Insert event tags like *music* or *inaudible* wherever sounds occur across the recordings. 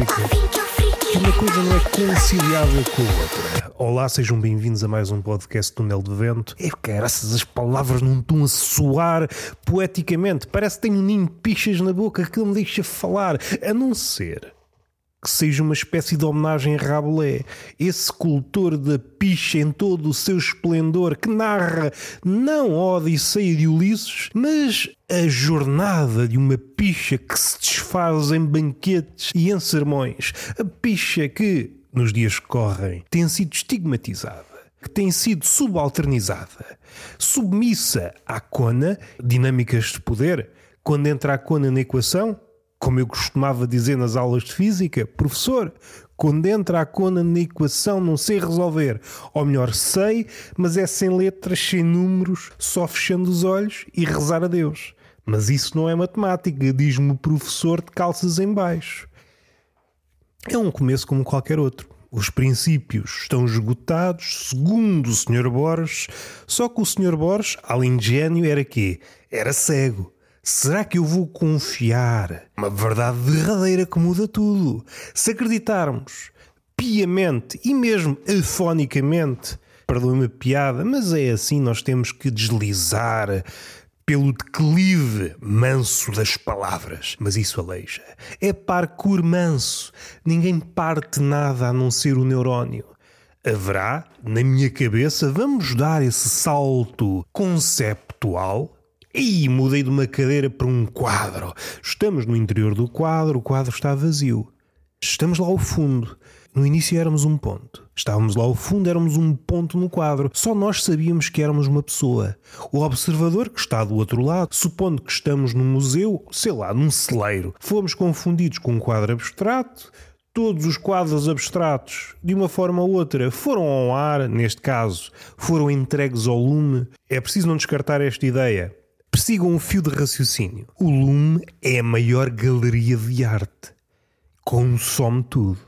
música uma coisa não é conciliável com a outra. Olá, sejam bem-vindos a mais um podcast Túnel de Vento. É que graças as palavras não estão a soar poeticamente. Parece que tenho um ninho de pichas na boca que não me deixa falar. A não ser que seja uma espécie de homenagem a Rabelais, esse cultor da picha em todo o seu esplendor, que narra não a Odisseia de Ulisses, mas a jornada de uma picha que se desfaz em banquetes e em sermões. A picha que, nos dias que correm, tem sido estigmatizada que tem sido subalternizada, submissa à cona, dinâmicas de poder. Quando entra a cona na equação, como eu costumava dizer nas aulas de física, professor, quando entra a cona na equação não sei resolver. Ou melhor, sei, mas é sem letras, sem números, só fechando os olhos e rezar a Deus. Mas isso não é matemática, diz-me o professor de calças em baixo. É um começo como qualquer outro. Os princípios estão esgotados, segundo o Sr. Borges, só que o Sr. Borges, além de gênio, era quê? Era cego. Será que eu vou confiar uma verdade derradeira que muda tudo? Se acreditarmos piamente e mesmo afonicamente, perdoe-me a piada, mas é assim, nós temos que deslizar pelo declive manso das palavras. Mas isso aleija. É parkour manso. Ninguém parte nada a não ser o neurónio. Haverá, na minha cabeça, vamos dar esse salto conceptual e mudei de uma cadeira para um quadro. Estamos no interior do quadro, o quadro está vazio. Estamos lá ao fundo. No início éramos um ponto. Estávamos lá ao fundo, éramos um ponto no quadro. Só nós sabíamos que éramos uma pessoa. O observador que está do outro lado, supondo que estamos num museu, sei lá, num celeiro, fomos confundidos com um quadro abstrato. Todos os quadros abstratos, de uma forma ou outra, foram ao ar, neste caso, foram entregues ao lume. É preciso não descartar esta ideia. Persigam um fio de raciocínio. O Lume é a maior galeria de arte. Consome tudo.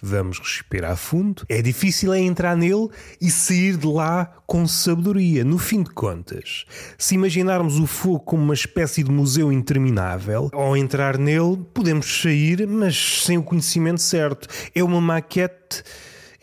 Vamos respirar fundo. É difícil é entrar nele e sair de lá com sabedoria. No fim de contas, se imaginarmos o fogo como uma espécie de museu interminável, ao entrar nele podemos sair, mas sem o conhecimento certo. É uma maquete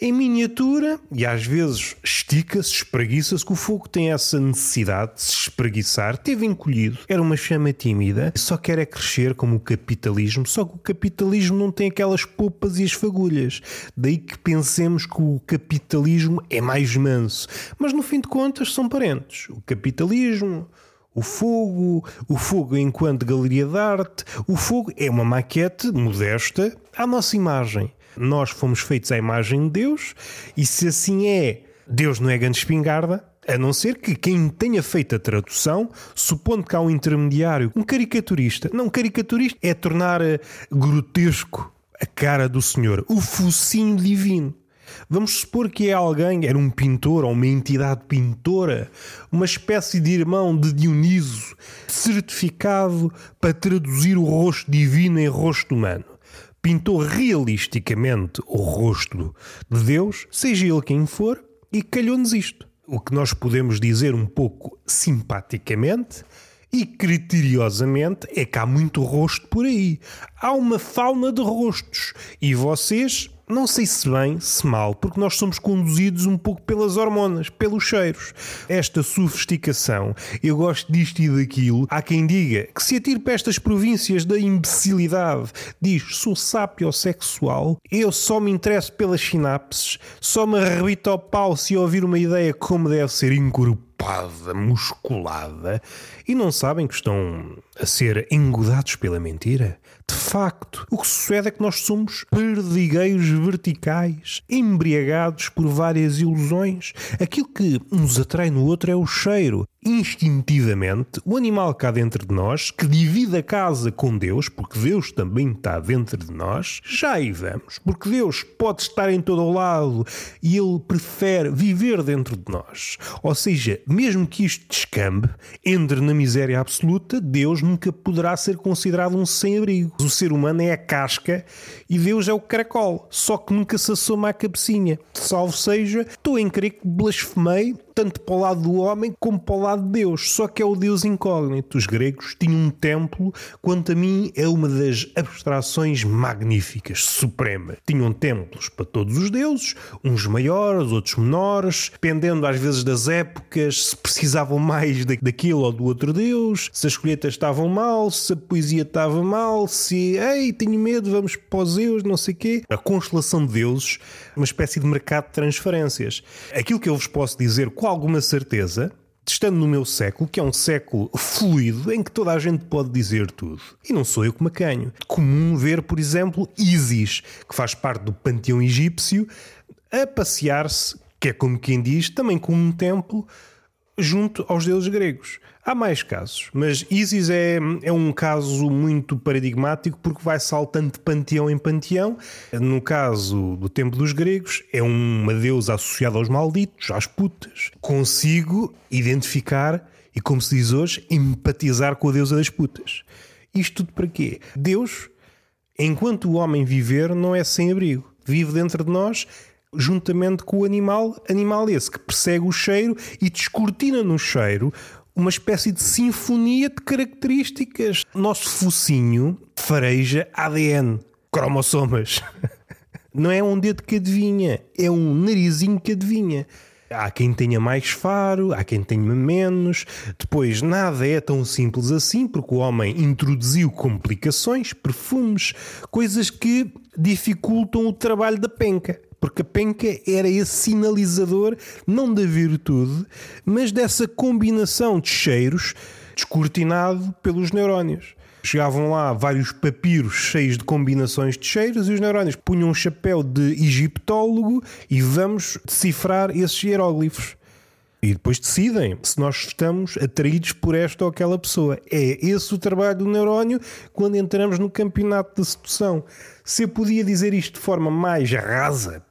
em miniatura e às vezes estica-se, espreguiça-se, que o fogo tem essa necessidade de se espreguiçar, teve encolhido, era uma chama tímida, só quer é crescer como o capitalismo, só que o capitalismo não tem aquelas popas e as fagulhas. Daí que pensemos que o capitalismo é mais manso. Mas no fim de contas são parentes. O capitalismo, o fogo, o fogo enquanto galeria de arte, o fogo é uma maquete modesta à nossa imagem. Nós fomos feitos à imagem de Deus e se assim é, Deus não é grande espingarda, a não ser que quem tenha feito a tradução, supondo que há um intermediário, um caricaturista. Não, caricaturista é tornar eh, grotesco a cara do Senhor, o focinho divino. Vamos supor que é alguém, era um pintor ou uma entidade pintora, uma espécie de irmão de Dioniso, certificado para traduzir o rosto divino em rosto humano pintou realisticamente o rosto de Deus, seja ele quem for, e calhou-nos isto. O que nós podemos dizer um pouco simpaticamente e criteriosamente é que há muito rosto por aí. Há uma fauna de rostos e vocês não sei se bem, se mal, porque nós somos conduzidos um pouco pelas hormonas, pelos cheiros. Esta sofisticação, eu gosto disto e daquilo. Há quem diga que se atire para estas províncias da imbecilidade, diz sou sapiosexual, eu só me interesso pelas sinapses, só me arrebito ao pau se ouvir uma ideia como deve ser encorpada, musculada, e não sabem que estão a ser engodados pela mentira? De facto, o que sucede é que nós somos perdigueiros verticais, embriagados por várias ilusões. Aquilo que nos atrai no outro é o cheiro. Instintivamente, o animal cá dentro de nós, que divide a casa com Deus, porque Deus também está dentro de nós, já aí vamos, porque Deus pode estar em todo o lado e Ele prefere viver dentro de nós. Ou seja, mesmo que isto descambe, entre na miséria absoluta, Deus nunca poderá ser considerado um sem-abrigo. O ser humano é a casca e Deus é o caracol, só que nunca se assoma à cabecinha. Salvo seja, estou em crer que blasfemei tanto para o lado do homem como para o lado de Deus, só que é o Deus incógnito. Os gregos tinham um templo, quanto a mim é uma das abstrações magníficas, suprema. Tinham templos para todos os deuses, uns maiores, outros menores, dependendo às vezes das épocas, se precisavam mais daquilo ou do outro deus, se as colheitas estavam mal, se a poesia estava mal, se, ei, tenho medo, vamos para os Zeus, não sei quê. A constelação de deuses, uma espécie de mercado de transferências. Aquilo que eu vos posso dizer com alguma certeza, estando no meu século, que é um século fluido em que toda a gente pode dizer tudo. E não sou eu que me acanho. Comum ver, por exemplo, Isis, que faz parte do panteão egípcio, a passear-se, que é como quem diz, também com um templo junto aos deuses gregos. Há mais casos, mas Isis é, é um caso muito paradigmático porque vai saltando de panteão em panteão. No caso do tempo dos gregos, é uma deusa associada aos malditos, às putas. Consigo identificar e, como se diz hoje, empatizar com a deusa das putas. Isto tudo para quê? Deus, enquanto o homem viver, não é sem abrigo. Vive dentro de nós juntamente com o animal, animal esse que persegue o cheiro e descortina no cheiro uma espécie de sinfonia de características. Nosso focinho fareja ADN, cromossomas. *laughs* Não é um dedo que adivinha, é um narizinho que adivinha. Há quem tenha mais faro, há quem tenha menos. Depois, nada é tão simples assim, porque o homem introduziu complicações, perfumes, coisas que dificultam o trabalho da penca porque a penca era esse sinalizador, não da virtude, mas dessa combinação de cheiros descortinado pelos neurónios. Chegavam lá vários papiros cheios de combinações de cheiros e os neurónios punham um chapéu de egiptólogo e vamos decifrar esses hieróglifos. E depois decidem se nós estamos atraídos por esta ou aquela pessoa. É esse o trabalho do neurónio quando entramos no campeonato de sedução. Se eu podia dizer isto de forma mais rasa,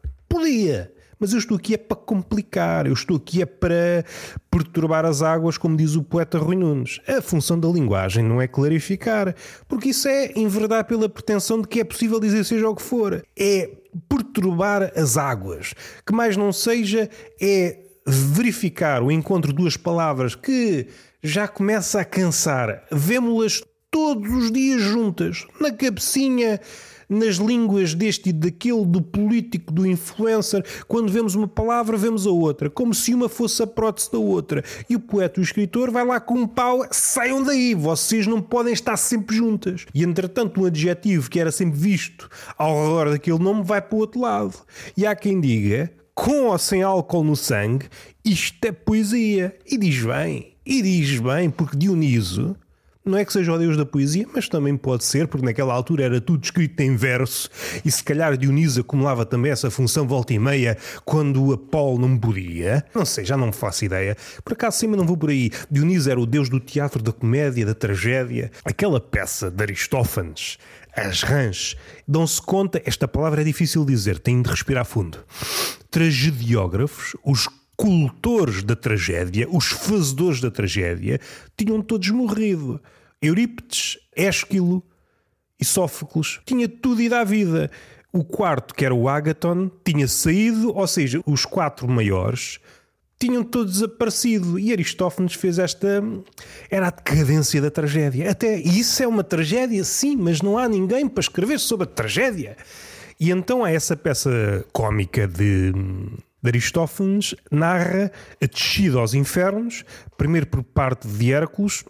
Podia. Mas eu estou aqui é para complicar, eu estou aqui é para perturbar as águas, como diz o poeta Rui Nunes. A função da linguagem não é clarificar, porque isso é enverdar pela pretensão de que é possível dizer seja o que for. É perturbar as águas. Que mais não seja é verificar o encontro de duas palavras que já começa a cansar. Vemo-las todos os dias juntas, na cabecinha nas línguas deste e daquele, do político, do influencer. Quando vemos uma palavra, vemos a outra, como se uma fosse a prótese da outra. E o poeta, o escritor, vai lá com um pau, saiam daí, vocês não podem estar sempre juntas. E entretanto, um adjetivo que era sempre visto ao redor daquele nome vai para o outro lado. E há quem diga, com ou sem álcool no sangue, isto é poesia. E diz bem, e diz bem, porque Dioniso não é que seja o deus da poesia, mas também pode ser, porque naquela altura era tudo escrito em verso e se calhar Dionísio acumulava também essa função volta e meia quando Apolo não podia. Não sei, já não me faço ideia. Por acaso cima não vou por aí. Dionísio era o deus do teatro, da comédia, da tragédia. Aquela peça de Aristófanes, as rãs, dão-se conta, esta palavra é difícil de dizer, tem de respirar fundo. Tragediógrafos, os cultores da tragédia, os fazedores da tragédia, tinham todos morrido. Eurípides, Ésquilo e Sófocles. Tinha tudo ido à vida. O quarto, que era o Agaton, tinha saído, ou seja, os quatro maiores tinham todos desaparecido. E Aristófanes fez esta. Era a decadência da tragédia. Até isso é uma tragédia, sim, mas não há ninguém para escrever sobre a tragédia. E então há essa peça cómica de de Aristófanes narra a descida aos infernos, primeiro por parte de Hércules.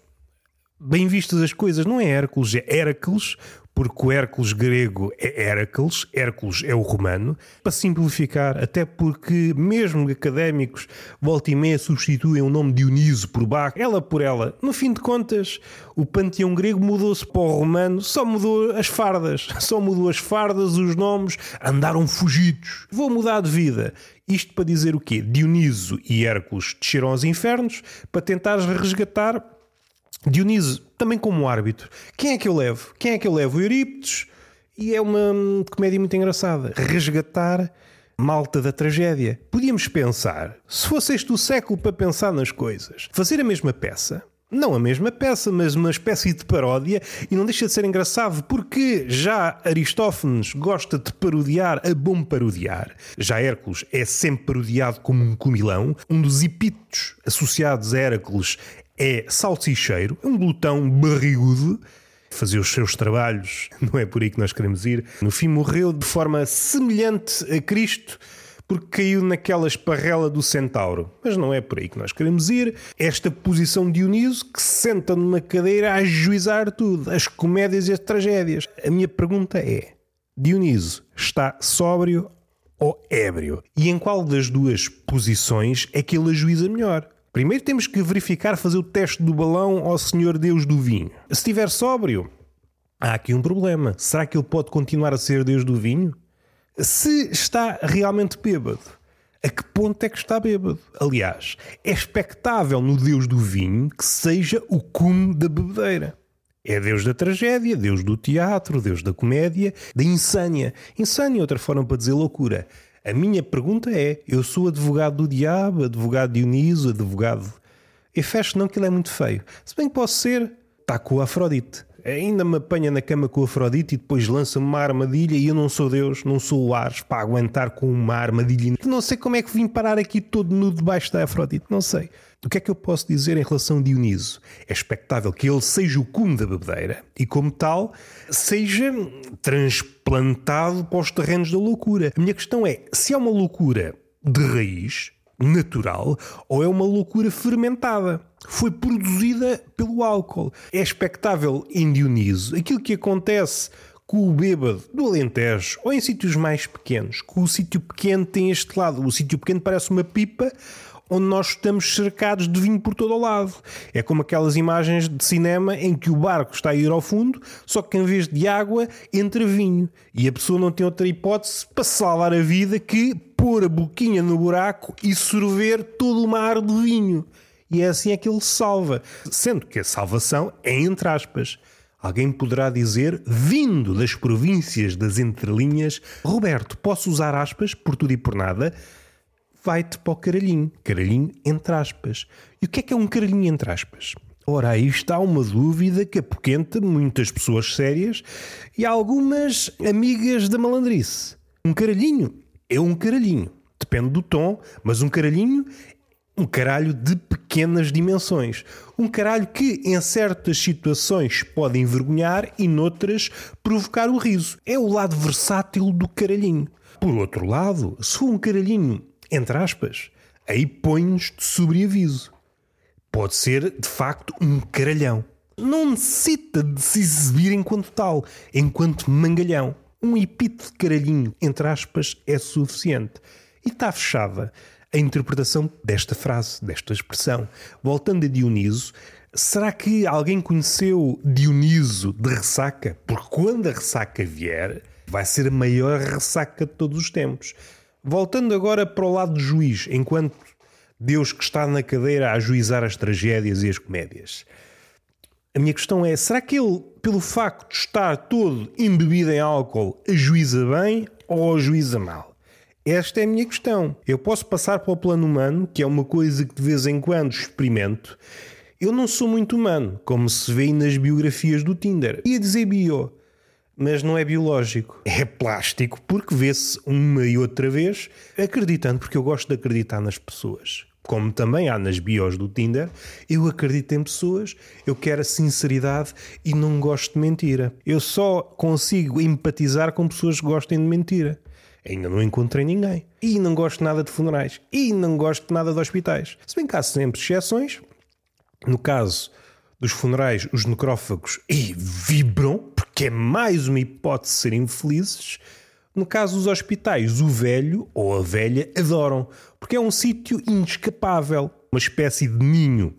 Bem vistas as coisas, não é Hércules, é Hércules, porque o Hércules grego é Hércules, Hércules é o romano, para simplificar, até porque mesmo académicos volta e meia substituem o nome Dioniso por Baco, ela por ela. No fim de contas, o panteão grego mudou-se para o romano, só mudou as fardas, *laughs* só mudou as fardas, os nomes, andaram fugidos. Vou mudar de vida. Isto para dizer o quê? Dioniso e Hércules desceram aos infernos para tentar resgatar Dioniso, também como árbitro. Quem é que eu levo? Quem é que eu levo? O Eurípides. E é uma comédia muito engraçada. Resgatar malta da tragédia. Podíamos pensar, se fosse este o século para pensar nas coisas, fazer a mesma peça, não a mesma peça, mas uma espécie de paródia, e não deixa de ser engraçado porque já Aristófanes gosta de parodiar a bom parodiar. Já Hércules é sempre parodiado como um comilão. Um dos epítetos associados a Hércules é salsicheiro, um glutão barrigudo fazia os seus trabalhos, *laughs* não é por aí que nós queremos ir. No fim, morreu de forma semelhante a Cristo porque caiu naquela esparrela do centauro. Mas não é por aí que nós queremos ir. Esta posição de Dioniso que se senta numa cadeira a ajuizar tudo, as comédias e as tragédias. A minha pergunta é: Dioniso está sóbrio ou ébrio? E em qual das duas posições é que ele ajuiza melhor? Primeiro temos que verificar, fazer o teste do balão ao Senhor Deus do vinho. Se estiver sóbrio, há aqui um problema. Será que ele pode continuar a ser Deus do vinho? Se está realmente bêbado, a que ponto é que está bêbado? Aliás, é expectável no Deus do vinho que seja o cume da bebedeira. É Deus da tragédia, Deus do teatro, Deus da comédia, da insânia. Insânia é outra forma para dizer loucura. A minha pergunta é: eu sou advogado do diabo, advogado de Dioniso, advogado. E fecho não que ele é muito feio. Se bem que posso ser, está com a Afrodite ainda me apanha na cama com a Afrodite e depois lança-me uma armadilha e eu não sou Deus, não sou o Ares para aguentar com uma armadilha. Não sei como é que vim parar aqui todo nu debaixo da Afrodite, não sei. O que é que eu posso dizer em relação a Dioniso? É expectável que ele seja o cume da bebedeira e, como tal, seja transplantado para os terrenos da loucura. A minha questão é: se é uma loucura de raiz, natural ou é uma loucura fermentada. Foi produzida pelo álcool. É expectável em Dioniso aquilo que acontece com o bêbado do Alentejo ou em sítios mais pequenos. Que o sítio pequeno tem este lado. O sítio pequeno parece uma pipa onde nós estamos cercados de vinho por todo o lado. É como aquelas imagens de cinema em que o barco está a ir ao fundo, só que em vez de água entra vinho. E a pessoa não tem outra hipótese para salvar a vida que pôr a boquinha no buraco e sorver todo o mar de vinho. E é assim é que ele salva. Sendo que a salvação é entre aspas. Alguém poderá dizer, vindo das províncias das entrelinhas, Roberto, posso usar aspas por tudo e por nada? Vai-te para o caralhinho. Caralhinho entre aspas. E o que é que é um caralhinho entre aspas? Ora, aí está uma dúvida que apoquenta muitas pessoas sérias e algumas amigas da malandrice. Um caralhinho é um caralhinho. Depende do tom, mas um caralhinho um caralho de pequenas dimensões. Um caralho que, em certas situações, pode envergonhar e, noutras, provocar o riso. É o lado versátil do caralhinho. Por outro lado, se for um caralhinho entre aspas, aí põe-nos de sobreaviso. Pode ser, de facto, um caralhão. Não necessita de se exibir enquanto tal, enquanto mangalhão. Um epíteto de caralhinho, entre aspas, é suficiente. E está fechada a interpretação desta frase, desta expressão. Voltando a Dioniso, será que alguém conheceu Dioniso de ressaca? Porque quando a ressaca vier, vai ser a maior ressaca de todos os tempos. Voltando agora para o lado do juiz, enquanto Deus que está na cadeira a ajuizar as tragédias e as comédias. A minha questão é: será que ele, pelo facto de estar todo embebido em álcool, ajuiza bem ou ajuiza mal? Esta é a minha questão. Eu posso passar para o plano humano, que é uma coisa que de vez em quando experimento. Eu não sou muito humano, como se vê nas biografias do Tinder. Ia dizer bio mas não é biológico. É plástico, porque vê-se uma e outra vez, acreditando, porque eu gosto de acreditar nas pessoas. Como também há nas bios do Tinder, eu acredito em pessoas, eu quero a sinceridade e não gosto de mentira. Eu só consigo empatizar com pessoas que gostem de mentira. Ainda não encontrei ninguém. E não gosto nada de funerais. E não gosto nada de hospitais. Se bem que há sempre exceções. No caso dos funerais, os necrófagos e vibram, porque é mais uma hipótese de serem felizes. No caso dos hospitais, o velho ou a velha adoram, porque é um sítio inescapável, uma espécie de ninho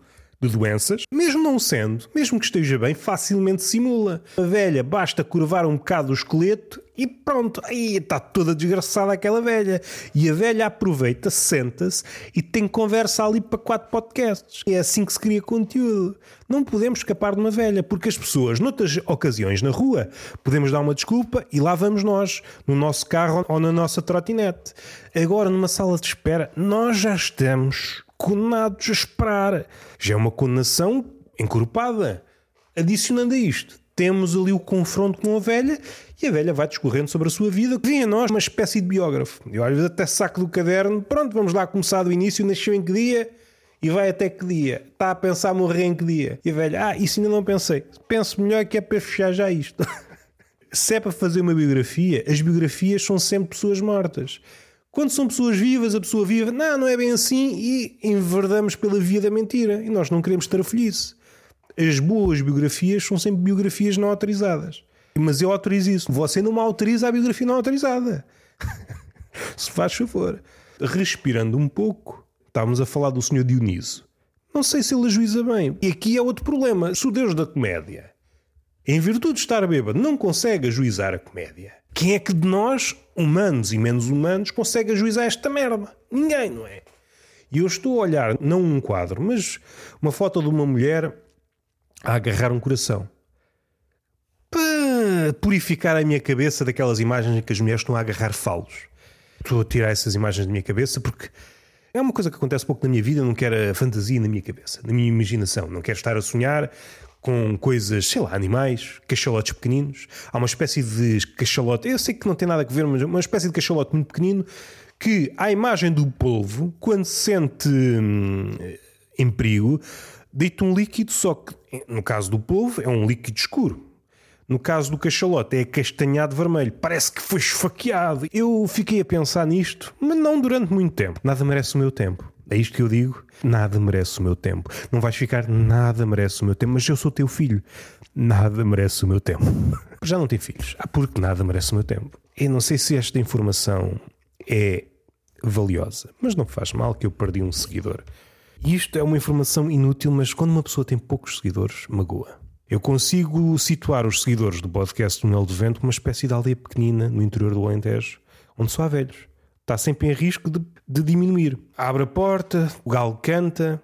de doenças, mesmo não sendo, mesmo que esteja bem, facilmente simula. A velha basta curvar um bocado o esqueleto e pronto, aí está toda desgraçada aquela velha. E a velha aproveita, senta-se e tem conversa ali para quatro podcasts. É assim que se cria conteúdo. Não podemos escapar de uma velha, porque as pessoas, noutras ocasiões na rua, podemos dar uma desculpa e lá vamos nós, no nosso carro ou na nossa trotinete. Agora, numa sala de espera, nós já estamos condenados a esperar. Já é uma condenação encorpada. Adicionando a isto, temos ali o confronto com a velha e a velha vai discorrendo sobre a sua vida. Vem a nós uma espécie de biógrafo. Eu às vezes até saco do caderno, pronto, vamos lá começar do início, nasceu em que dia e vai até que dia? Está a pensar morrer em que dia? E a velha, ah, isso ainda não pensei. Penso melhor que é para fechar já isto. *laughs* Se é para fazer uma biografia, as biografias são sempre pessoas mortas. Quando são pessoas vivas, a pessoa viva, não, não é bem assim e enverdamos pela via da mentira. E nós não queremos estar feliz as boas biografias são sempre biografias não autorizadas. Mas eu autorizo isso. Você não me autoriza a biografia não autorizada. *laughs* Se faz favor. Respirando um pouco, estávamos a falar do Senhor Dioniso. Não sei se ele ajuiza bem. E aqui é outro problema. Se o Deus da comédia, em virtude de estar bêbado, não consegue ajuizar a comédia, quem é que de nós, humanos e menos humanos, consegue ajuizar esta merda? Ninguém, não é? E eu estou a olhar, não um quadro, mas uma foto de uma mulher a agarrar um coração. Para purificar a minha cabeça daquelas imagens em que as mulheres estão a agarrar falos. Estou a tirar essas imagens da minha cabeça porque é uma coisa que acontece pouco na minha vida. Não quero a fantasia na minha cabeça, na minha imaginação. Não quero estar a sonhar com coisas, sei lá, animais, cachalotes pequeninos. Há uma espécie de cachalote, eu sei que não tem nada a ver, mas uma espécie de cachalote muito pequenino que, à imagem do polvo, quando se sente hum, em perigo, deita um líquido, só que no caso do polvo é um líquido escuro. No caso do cachalote é castanhado vermelho. Parece que foi esfaqueado. Eu fiquei a pensar nisto, mas não durante muito tempo. Nada merece o meu tempo. É isto que eu digo? Nada merece o meu tempo. Não vais ficar, nada merece o meu tempo. Mas eu sou teu filho. Nada merece o meu tempo. *laughs* Já não tenho filhos. Ah, porque nada merece o meu tempo. Eu não sei se esta informação é valiosa, mas não faz mal que eu perdi um seguidor. Isto é uma informação inútil, mas quando uma pessoa tem poucos seguidores, magoa. Eu consigo situar os seguidores do podcast Túnel de Vento como uma espécie de aldeia pequenina no interior do Alentejo, onde só há velhos. Está sempre em risco de, de diminuir. Abre a porta, o galo canta,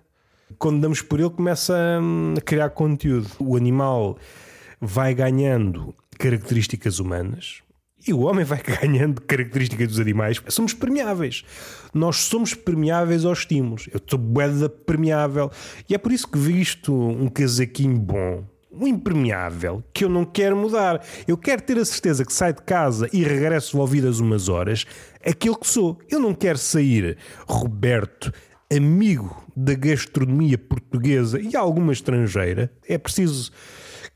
quando damos por ele começa a, a criar conteúdo. O animal vai ganhando características humanas, e o homem vai *laughs* ganhando características dos animais. Somos permeáveis. Nós somos permeáveis aos estímulos. Eu estou boeda permeável. E é por isso que visto um casaquinho bom, um impermeável, que eu não quero mudar. Eu quero ter a certeza que saio de casa e regresso ouvidas umas horas aquilo que sou. Eu não quero sair, Roberto, amigo da gastronomia portuguesa e alguma estrangeira. É preciso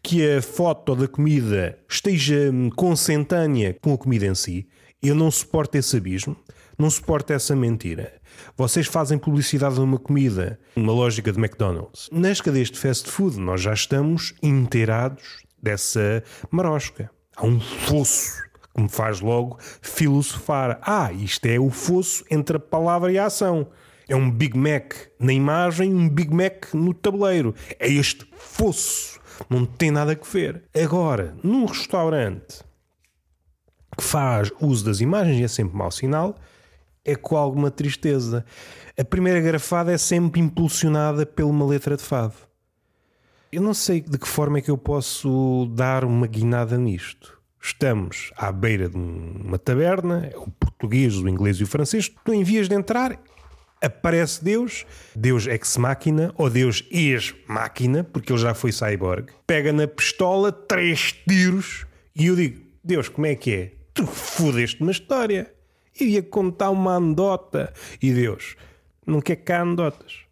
que a foto da comida esteja consentânea com a comida em si. Eu não suporto esse abismo, não suporto essa mentira. Vocês fazem publicidade de uma comida, uma lógica de McDonald's. Nas cadeias de fast food, nós já estamos inteirados dessa marosca. Há um fosso que me faz logo filosofar. Ah, isto é o fosso entre a palavra e a ação. É um Big Mac na imagem, um Big Mac no tabuleiro. É este fosso não tem nada a ver. Agora, num restaurante que faz uso das imagens, e é sempre mau sinal, é com alguma tristeza. A primeira garrafada é sempre impulsionada por uma letra de fado. Eu não sei de que forma é que eu posso dar uma guinada nisto. Estamos à beira de uma taberna, o português, o inglês e o francês. Tu em vias de entrar, aparece Deus, Deus ex máquina ou Deus ex máquina, porque ele já foi cyborg, pega na pistola três tiros e eu digo: Deus, como é que é? Tu fodeste uma história. Eu ia contar uma anedota. E Deus, não quer cá anedotas.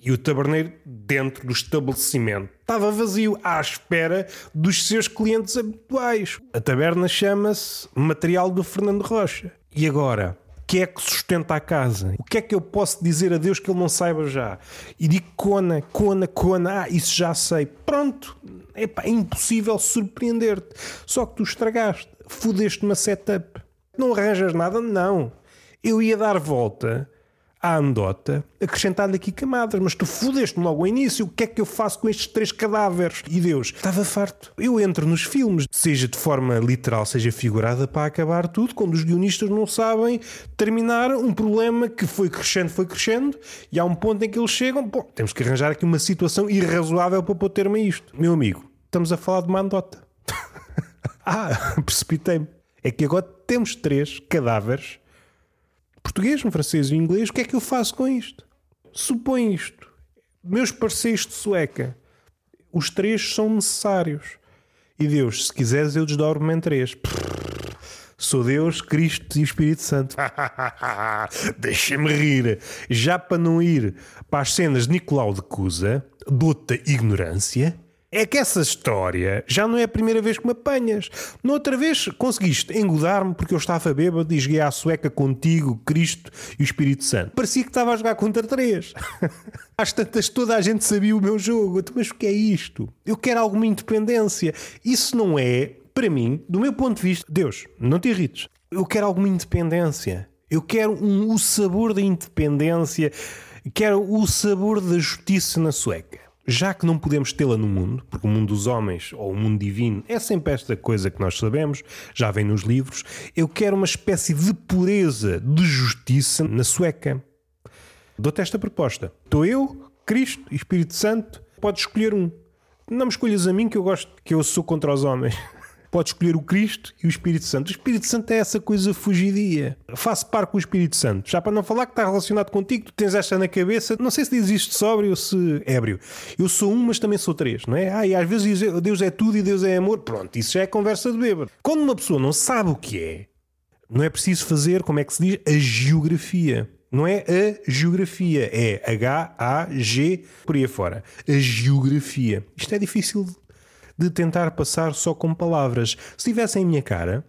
E o taberneiro, dentro do estabelecimento, estava vazio, à espera dos seus clientes habituais. A taberna chama-se Material do Fernando Rocha. E agora? que é que sustenta a casa? O que é que eu posso dizer a Deus que ele não saiba já? E digo cona, cona, cona, ah, isso já sei. Pronto, é impossível surpreender-te. Só que tu estragaste, fudeste uma setup. Não arranjas nada? Não. Eu ia dar volta à andota, acrescentando aqui camadas, mas tu fudeste-me logo ao início, o que é que eu faço com estes três cadáveres? E Deus, estava farto. Eu entro nos filmes, seja de forma literal, seja figurada, para acabar tudo, quando os guionistas não sabem terminar um problema que foi crescendo, foi crescendo, e há um ponto em que eles chegam, pô, temos que arranjar aqui uma situação irrazoável para pôr termo a isto. Meu amigo, estamos a falar de uma andota. *laughs* ah, precipitei-me. É que agora temos três cadáveres português, um francês e um inglês, o que é que eu faço com isto? Supõe isto. Meus parceiros de sueca Os três são necessários. E Deus, se quiseres, eu desdobro-me em três. Sou Deus, Cristo e Espírito Santo. *laughs* Deixa-me rir. Já para não ir para as cenas de Nicolau de Cusa, dota ignorância, é que essa história já não é a primeira vez que me apanhas. Noutra vez conseguiste engodar-me porque eu estava bêbado e joguei à sueca contigo, Cristo e o Espírito Santo. Parecia que estava a jogar contra três. *laughs* Às tantas toda a gente sabia o meu jogo. Mas o que é isto? Eu quero alguma independência. Isso não é, para mim, do meu ponto de vista, Deus, não te irrites. Eu quero alguma independência. Eu quero um, o sabor da independência. Quero o sabor da justiça na sueca já que não podemos tê-la no mundo, porque o mundo dos homens ou o mundo divino é sempre esta coisa que nós sabemos, já vem nos livros, eu quero uma espécie de pureza, de justiça na sueca. Dou-te esta proposta. Estou eu, Cristo e Espírito Santo, podes escolher um. Não me escolhas a mim que eu gosto, que eu sou contra os homens. *laughs* Pode escolher o Cristo e o Espírito Santo. O Espírito Santo é essa coisa fugidia. Faço par com o Espírito Santo. Já para não falar que está relacionado contigo, tu tens esta na cabeça. Não sei se diz isto sóbrio ou se ébrio. Eu sou um, mas também sou três, não é? Ah, e às vezes Deus é tudo e Deus é amor. Pronto, isso já é conversa de bêbado. Quando uma pessoa não sabe o que é, não é preciso fazer, como é que se diz, a geografia. Não é a geografia, é H-A-G por aí afora. A geografia. Isto é difícil de tentar passar só com palavras. Se tivessem em minha cara,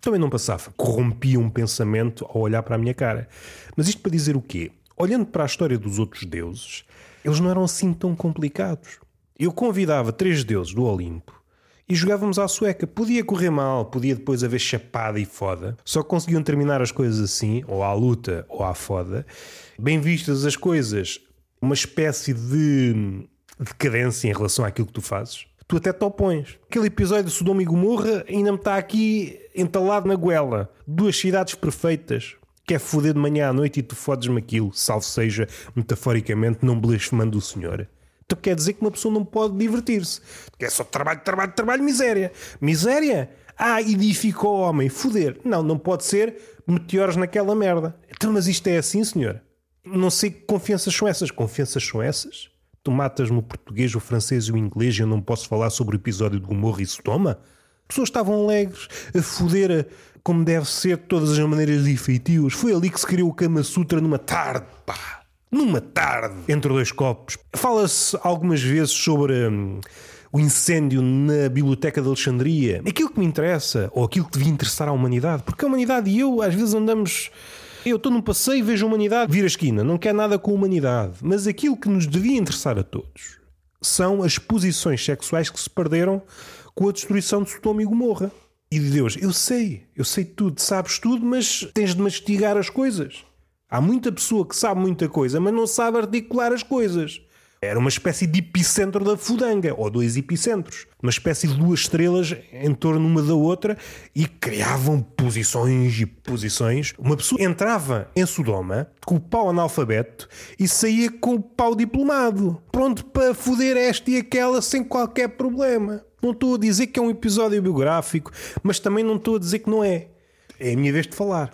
também não passava. Corrompia um pensamento ao olhar para a minha cara. Mas isto para dizer o quê? Olhando para a história dos outros deuses, eles não eram assim tão complicados. Eu convidava três deuses do Olimpo e jogávamos à sueca. Podia correr mal, podia depois haver chapada e foda. Só conseguiam terminar as coisas assim, ou à luta ou à foda. Bem vistas as coisas, uma espécie de decadência em relação àquilo que tu fazes tu até te opões. Aquele episódio de Sodoma e Gomorra ainda me está aqui entalado na goela. Duas cidades perfeitas. Quer foder de manhã à noite e tu fodes-me aquilo, salvo seja, metaforicamente, não blasfemando o Senhor. Então quer dizer que uma pessoa não pode divertir-se. Quer só trabalho, trabalho, trabalho, miséria. Miséria? Ah, edificou o homem. Foder. Não, não pode ser meteoros naquela merda. Então, mas isto é assim, senhor? Não sei que confianças são essas. Confianças são essas? Tu matas-me o português, o francês e o inglês e eu não posso falar sobre o episódio de Gomorra e Sodoma? Pessoas estavam alegres, a foder como deve ser, de todas as maneiras de efeitios. Foi ali que se criou o Kama Sutra numa tarde, pá. Numa tarde, entre dois copos. Fala-se algumas vezes sobre hum, o incêndio na Biblioteca de Alexandria. Aquilo que me interessa, ou aquilo que devia interessar à humanidade, porque a humanidade e eu às vezes andamos eu estou num passeio e vejo a humanidade vir a esquina, não quer nada com a humanidade. Mas aquilo que nos devia interessar a todos são as posições sexuais que se perderam com a destruição de Sodoma e Gomorra. E de Deus, eu sei, eu sei tudo, sabes tudo, mas tens de mastigar as coisas. Há muita pessoa que sabe muita coisa, mas não sabe articular as coisas. Era uma espécie de epicentro da fudanga, ou dois epicentros. Uma espécie de duas estrelas em torno uma da outra e criavam posições e posições. Uma pessoa entrava em Sodoma com o pau analfabeto e saía com o pau diplomado, pronto para foder esta e aquela sem qualquer problema. Não estou a dizer que é um episódio biográfico, mas também não estou a dizer que não é. É a minha vez de falar.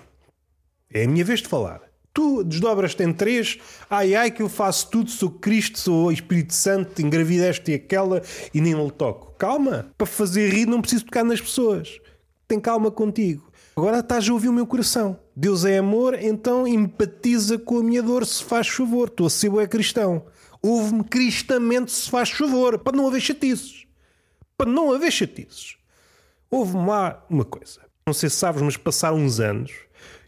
É a minha vez de falar. Tu desdobras-te em três, ai ai que eu faço tudo, sou Cristo, sou Espírito Santo, engravideste aquela e nem lhe toco. Calma, para fazer rir não preciso tocar nas pessoas. Tem calma contigo. Agora estás a ouvir o meu coração. Deus é amor, então empatiza com a minha dor se faz favor. Estou a ser é cristão. Ouve-me cristamente se faz favor, para não haver chatices. Para não haver chatices. Houve-me lá uma coisa. Não sei se sabes, mas passaram uns anos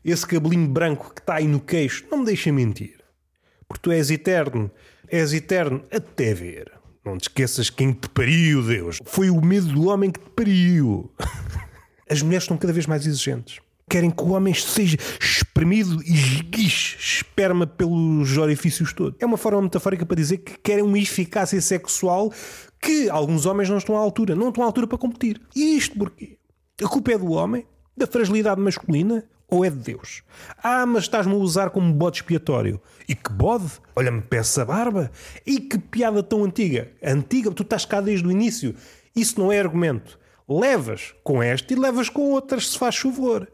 esse cabelinho branco que está aí no queixo, não me deixa mentir. Porque tu és eterno, és eterno até ver. Não te esqueças quem te pariu, Deus. Foi o medo do homem que te pariu. *laughs* As mulheres estão cada vez mais exigentes. Querem que o homem seja espremido e esguiche esperma pelos orifícios todos. É uma forma metafórica para dizer que querem uma eficácia sexual que alguns homens não estão à altura. Não estão à altura para competir. E isto porquê? A culpa é do homem? Da fragilidade masculina? Ou é de Deus? Ah, mas estás-me a usar como bode expiatório. E que bode? Olha-me, peça barba. E que piada tão antiga. Antiga, tu estás cá desde o início. Isso não é argumento. Levas com esta e levas com outras, se faz favor.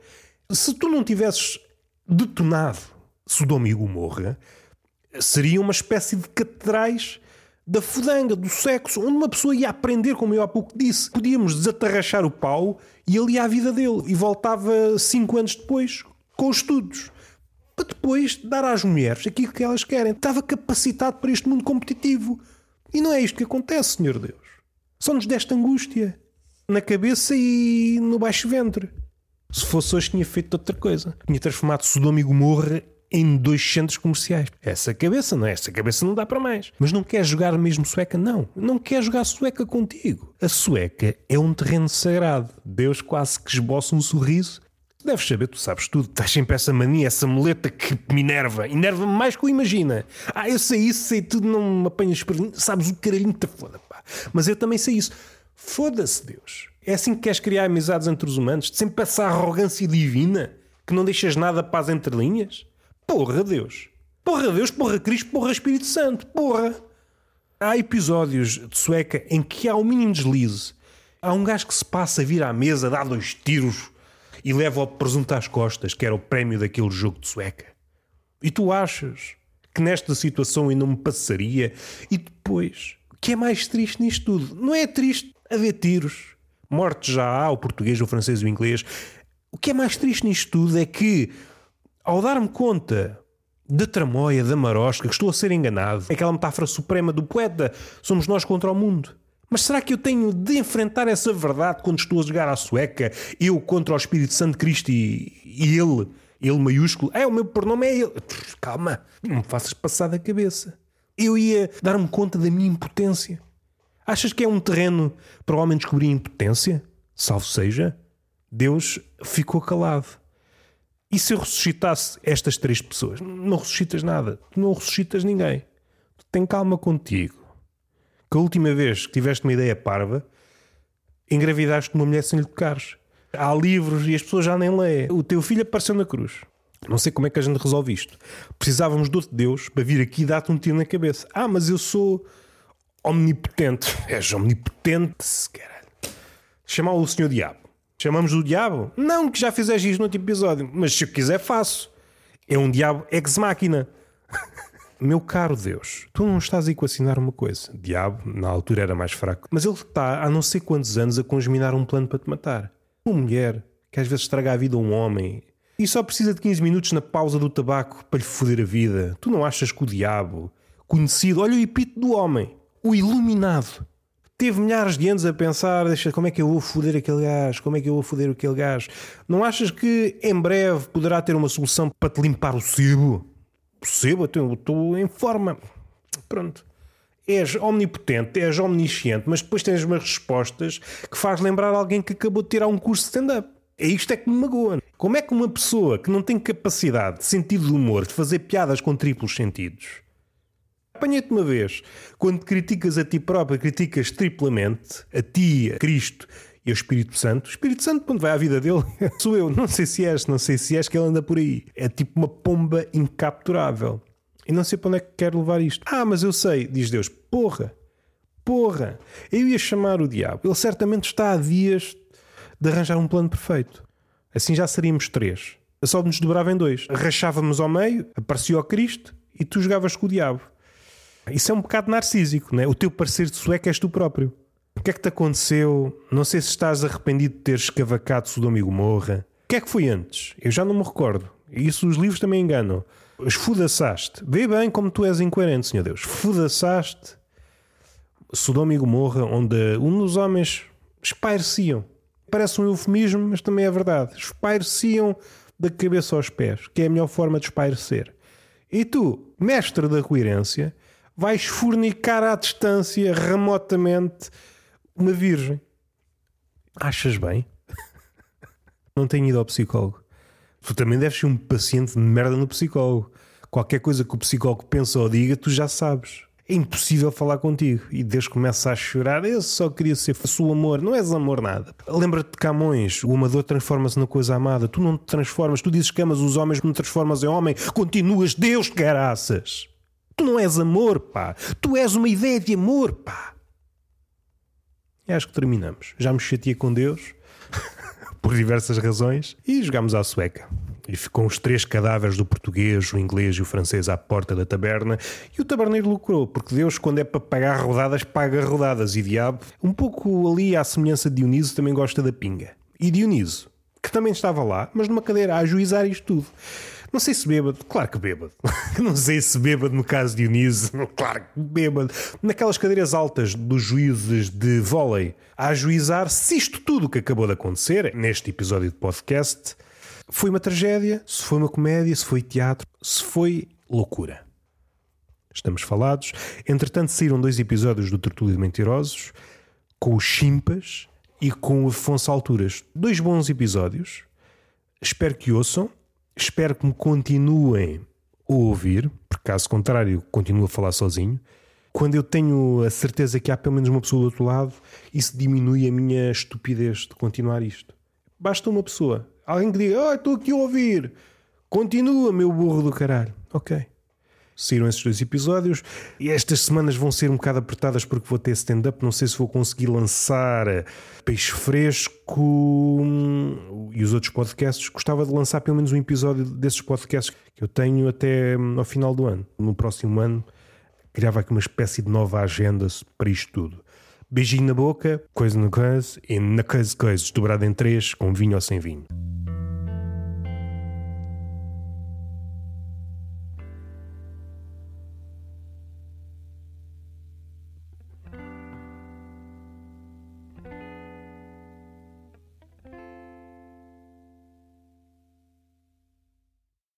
Se tu não tivesses detonado Sodoma e Gomorra, seria uma espécie de catedrais da fudanga, do sexo, onde uma pessoa ia aprender, como eu há pouco disse. Podíamos desatarrachar o pau e ele ia à vida dele e voltava cinco anos depois com os estudos. Para depois dar às mulheres aquilo que elas querem. Estava capacitado para este mundo competitivo. E não é isto que acontece, Senhor Deus. Só nos desta angústia na cabeça e no baixo ventre. Se fosse hoje, tinha feito outra coisa. Tinha transformado Sodoma e Gomorra em dois centros comerciais. Essa cabeça, não é? Essa cabeça não dá para mais. Mas não quer jogar mesmo sueca? Não. Não quer jogar sueca contigo. A sueca é um terreno sagrado. Deus quase que esboça um sorriso. Deves saber, tu sabes tudo. Estás sempre essa mania, essa muleta que me enerva. Enerva-me mais que o imagina. Ah, eu sei isso, sei tudo, não me apanhas por... Sabes o caralhinho te foda, pá. Mas eu também sei isso. Foda-se, Deus. É assim que queres criar amizades entre os humanos? Sempre essa arrogância divina? Que não deixas nada para as entrelinhas? Porra Deus. Porra Deus, porra Cristo, porra Espírito Santo, porra. Há episódios de sueca em que há o um mínimo deslize. Há um gajo que se passa a vir à mesa, dá dois tiros e leva o presunto às costas, que era o prémio daquele jogo de sueca. E tu achas que nesta situação ainda me passaria? E depois, o que é mais triste nisto tudo? Não é triste haver tiros. Mortes já há, o português, o francês e o inglês. O que é mais triste nisto tudo é que ao dar-me conta da tramóia, da marosca, que estou a ser enganado, aquela metáfora suprema do poeta, somos nós contra o mundo. Mas será que eu tenho de enfrentar essa verdade quando estou a jogar à sueca, eu contra o Espírito Santo de Cristo e, e ele, ele maiúsculo? É, o meu pronome é ele. Calma, não me faças passar da cabeça. Eu ia dar-me conta da minha impotência. Achas que é um terreno para o homem descobrir impotência? Salvo seja, Deus ficou calado. E se eu ressuscitasse estas três pessoas? Não ressuscitas nada. Não ressuscitas ninguém. Tem calma contigo. Que a última vez que tiveste uma ideia parva, engravidaste uma mulher sem lhe tocares. Há livros e as pessoas já nem leem. O teu filho apareceu na cruz. Não sei como é que a gente resolve isto. Precisávamos de outro Deus para vir aqui e dar-te um tiro na cabeça. Ah, mas eu sou omnipotente. *laughs* És omnipotente, caralho. Chamar o Senhor Diabo. Chamamos o diabo? Não, que já fizeste isto no outro episódio. Mas se eu quiser, faço. É um diabo ex-máquina. *laughs* Meu caro Deus, tu não estás a equacionar uma coisa. Diabo, na altura era mais fraco, mas ele está há não sei quantos anos a congeminar um plano para te matar. Uma mulher que às vezes estraga a vida a um homem e só precisa de 15 minutos na pausa do tabaco para lhe foder a vida. Tu não achas que o diabo, conhecido, olha o epíteto do homem, o iluminado, teve milhares de anos a pensar: deixa, como é que eu vou foder aquele gajo? Como é que eu vou foder aquele gajo? Não achas que em breve poderá ter uma solução para te limpar o sebo? Sebo, eu estou em forma. Pronto. És omnipotente, és omnisciente, mas depois tens umas respostas que faz lembrar alguém que acabou de tirar um curso de stand-up. É isto é que me magoa. Como é que uma pessoa que não tem capacidade de sentido de humor, de fazer piadas com triplos sentidos, Apanhei-te uma vez. Quando criticas a ti próprio, criticas triplamente a ti, a Cristo e ao Espírito Santo. O Espírito Santo, quando vai à vida dele, *laughs* sou eu. Não sei se és, não sei se és que ele anda por aí. É tipo uma pomba incapturável. E não sei para onde é que quer levar isto. Ah, mas eu sei, diz Deus. Porra, porra. Eu ia chamar o diabo. Ele certamente está há dias de arranjar um plano perfeito. Assim já seríamos três. Só nos dobrava em dois. Rachávamos ao meio, aparecia o Cristo e tu jogavas com o diabo. Isso é um bocado narcísico, não é? O teu parceiro de sueco és tu próprio. O que é que te aconteceu? Não sei se estás arrependido de teres escavacado Sodoma e Gomorra. O que é que foi antes? Eu já não me recordo. Isso os livros também enganam. Esfudaçaste. Vê bem como tu és incoerente, Senhor Deus. Esfudaçaste Sodoma e Gomorra, onde um dos homens espaireciam. Parece um eufemismo, mas também é verdade. Espaireciam da cabeça aos pés, que é a melhor forma de espairecer. E tu, mestre da coerência, vais fornicar à distância, remotamente, uma virgem. Achas bem? *laughs* Não tenho ido ao psicólogo. Tu também deves ser um paciente de merda no psicólogo. Qualquer coisa que o psicólogo pensa ou diga, tu já sabes. É impossível falar contigo. E Deus começa a chorar. Eu só queria ser o amor. Não és amor nada. Lembra-te de Camões. O amador transforma-se na coisa amada. Tu não te transformas. Tu dizes que amas os homens, não te transformas em homem. Continuas Deus, caraças. Tu não és amor, pá. Tu és uma ideia de amor, pá. E acho que terminamos. Já me chateei com Deus, *laughs* por diversas razões, e jogámos à sueca. E ficou os três cadáveres do português, o inglês e o francês à porta da taberna. E o taberneiro lucrou, porque Deus, quando é para pagar rodadas, paga rodadas. E diabo, um pouco ali à semelhança de Dioniso, também gosta da pinga. E Dioniso, que também estava lá, mas numa cadeira a ajuizar isto tudo. Não sei se bêbado, claro que bêbado. *laughs* Não sei se bêbado no caso de Dionísio, *laughs* claro que bêbado. Naquelas cadeiras altas dos juízes de vôlei, a ajuizar se isto tudo que acabou de acontecer neste episódio de podcast foi uma tragédia, se foi uma comédia, se foi teatro, se foi loucura. Estamos falados. Entretanto, saíram dois episódios do Tertúlio de Mentirosos com os Chimpas e com o Afonso Alturas. Dois bons episódios. Espero que ouçam. Espero que me continuem a ouvir, porque caso contrário, continuo a falar sozinho. Quando eu tenho a certeza que há pelo menos uma pessoa do outro lado, isso diminui a minha estupidez de continuar isto. Basta uma pessoa. Alguém que diga, oh, estou aqui a ouvir. Continua, meu burro do caralho. Ok saíram esses dois episódios e estas semanas vão ser um bocado apertadas porque vou ter stand-up. Não sei se vou conseguir lançar Peixe Fresco hum, e os outros podcasts. Gostava de lançar pelo menos um episódio desses podcasts que eu tenho até hum, ao final do ano. No próximo ano, criava aqui uma espécie de nova agenda para isto tudo. Beijinho na boca, coisa no coisa e na coisa coisas, dobrado em três, com vinho ou sem vinho.